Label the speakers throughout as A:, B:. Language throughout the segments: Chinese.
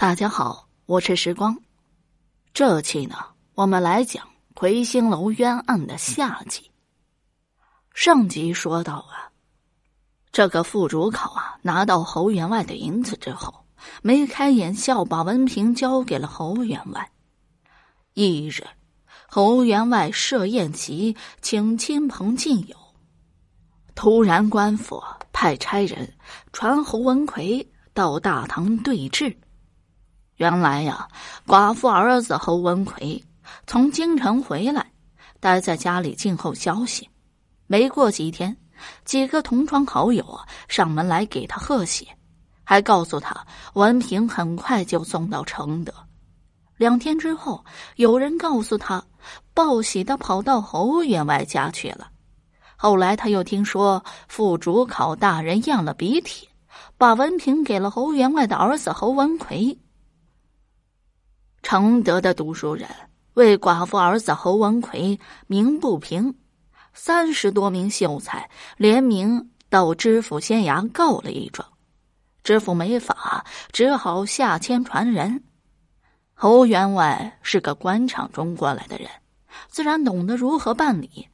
A: 大家好，我是时光。这期呢，我们来讲魁星楼冤案的下集。上集说到啊，这个副主考啊，拿到侯员外的银子之后，眉开眼笑，把文凭交给了侯员外。一日，侯员外设宴席，请亲朋近友。突然，官府派差人传侯文奎到大堂对质。原来呀，寡妇儿子侯文奎从京城回来，待在家里静候消息。没过几天，几个同窗好友上门来给他贺喜，还告诉他文凭很快就送到承德。两天之后，有人告诉他，报喜的跑到侯员外家去了。后来他又听说副主考大人验了鼻涕，把文凭给了侯员外的儿子侯文奎。承德的读书人为寡妇儿子侯文奎鸣不平，三十多名秀才联名到知府县衙告了一状，知府没法，只好下签传人。侯员外是个官场中过来的人，自然懂得如何办理。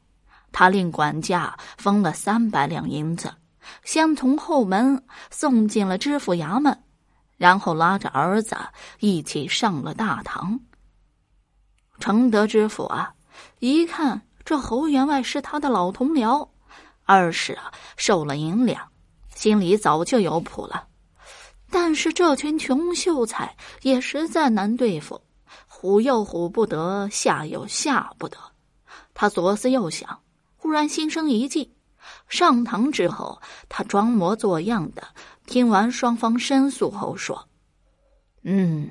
A: 他令管家封了三百两银子，先从后门送进了知府衙门。然后拉着儿子一起上了大堂。承德知府啊，一看这侯员外是他的老同僚，二是啊受了银两，心里早就有谱了。但是这群穷秀才也实在难对付，唬又唬不得，吓又吓不得。他左思右想，忽然心生一计。上堂之后，他装模作样的。听完双方申诉后，说：“嗯，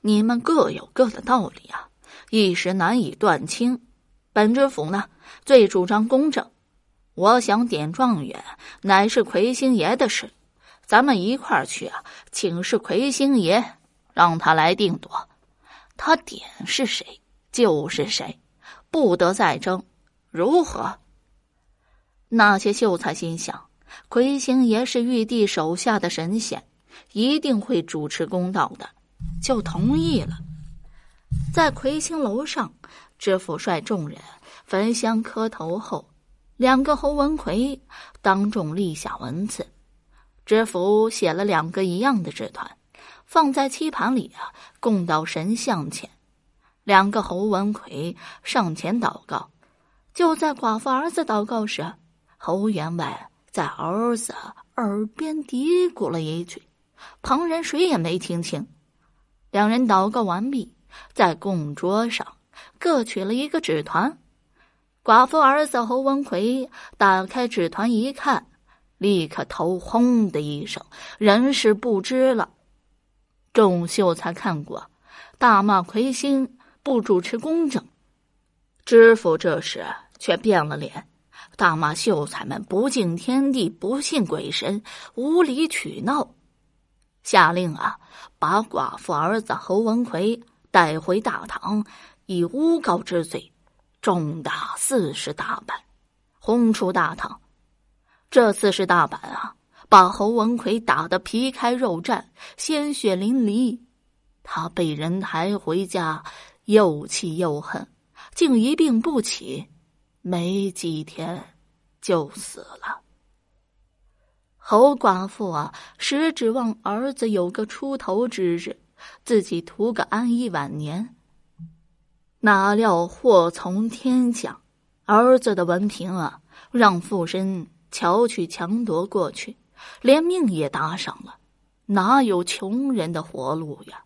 A: 你们各有各的道理啊，一时难以断清。本知府呢，最主张公正。我想点状元，乃是魁星爷的事。咱们一块儿去啊，请示魁星爷，让他来定夺。他点是谁，就是谁，不得再争。如何？”那些秀才心想。魁星爷是玉帝手下的神仙，一定会主持公道的，就同意了。在魁星楼上，知府率众人焚香磕头后，两个侯文奎当众立下文字。知府写了两个一样的纸团，放在漆盘里啊，供到神像前。两个侯文奎上前祷告。就在寡妇儿子祷告时，侯员外。在儿子耳边嘀咕了一句，旁人谁也没听清。两人祷告完毕，在供桌上各取了一个纸团。寡妇儿子侯文奎打开纸团一看，立刻头轰的一声，人事不知了。众秀才看过，大骂魁星不主持公正。知府这时却变了脸。大骂秀才们不敬天地，不信鬼神，无理取闹，下令啊，把寡妇儿子侯文奎带回大堂，以诬告之罪，重打四十大板，轰出大堂。这四十大板啊，把侯文奎打得皮开肉绽，鲜血淋漓。他被人抬回家，又气又恨，竟一病不起。没几天，就死了。侯寡妇啊，实指望儿子有个出头之日，自己图个安逸晚年。哪料祸从天降，儿子的文凭啊，让附身巧取强夺过去，连命也搭上了，哪有穷人的活路呀？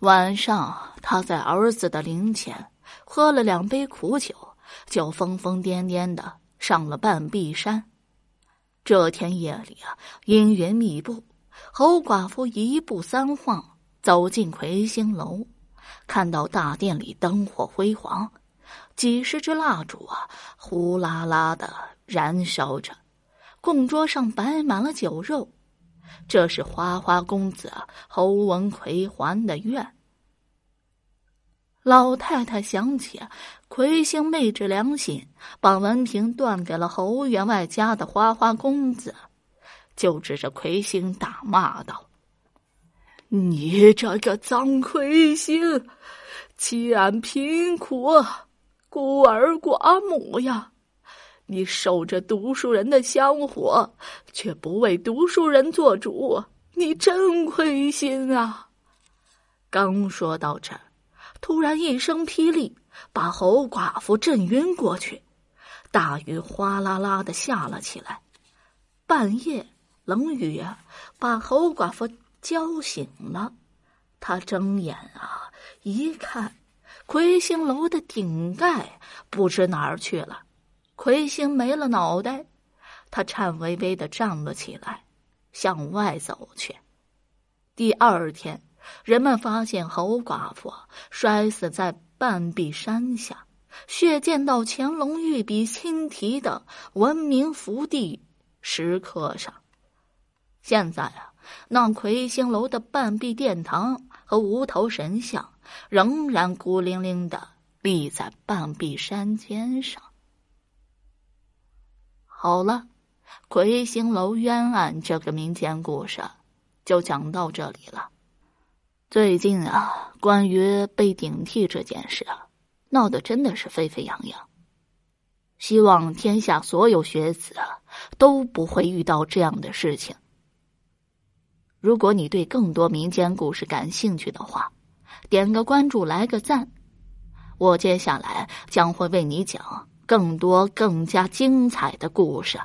A: 晚上，他在儿子的灵前喝了两杯苦酒。就疯疯癫癫的上了半壁山。这天夜里啊，阴云密布，侯寡妇一步三晃走进魁星楼，看到大殿里灯火辉煌，几十支蜡烛啊，呼啦啦的燃烧着，供桌上摆满了酒肉。这是花花公子侯文奎还的愿。老太太想起。魁星昧着良心，把文凭断给了侯员外家的花花公子，就指着魁星大骂道：“
B: 你这个脏魁星，欺俺贫苦孤儿寡母呀！你守着读书人的香火，却不为读书人做主，你真亏心啊！
A: 刚说到这，突然一声霹雳，把侯寡妇震晕过去。大雨哗啦啦的下了起来，半夜冷雨啊，把侯寡妇浇醒了。他睁眼啊，一看，魁星楼的顶盖不知哪儿去了，魁星没了脑袋。他颤巍巍的站了起来，向外走去。第二天，人们发现侯寡妇摔死在半壁山下，血溅到乾隆御笔亲题的文明福地石刻上。现在啊，那魁星楼的半壁殿堂。和无头神像仍然孤零零的立在半壁山尖上。好了，魁星楼冤案这个民间故事就讲到这里了。最近啊，关于被顶替这件事啊，闹得真的是沸沸扬扬。希望天下所有学子啊都不会遇到这样的事情。如果你对更多民间故事感兴趣的话，点个关注，来个赞，我接下来将会为你讲更多更加精彩的故事。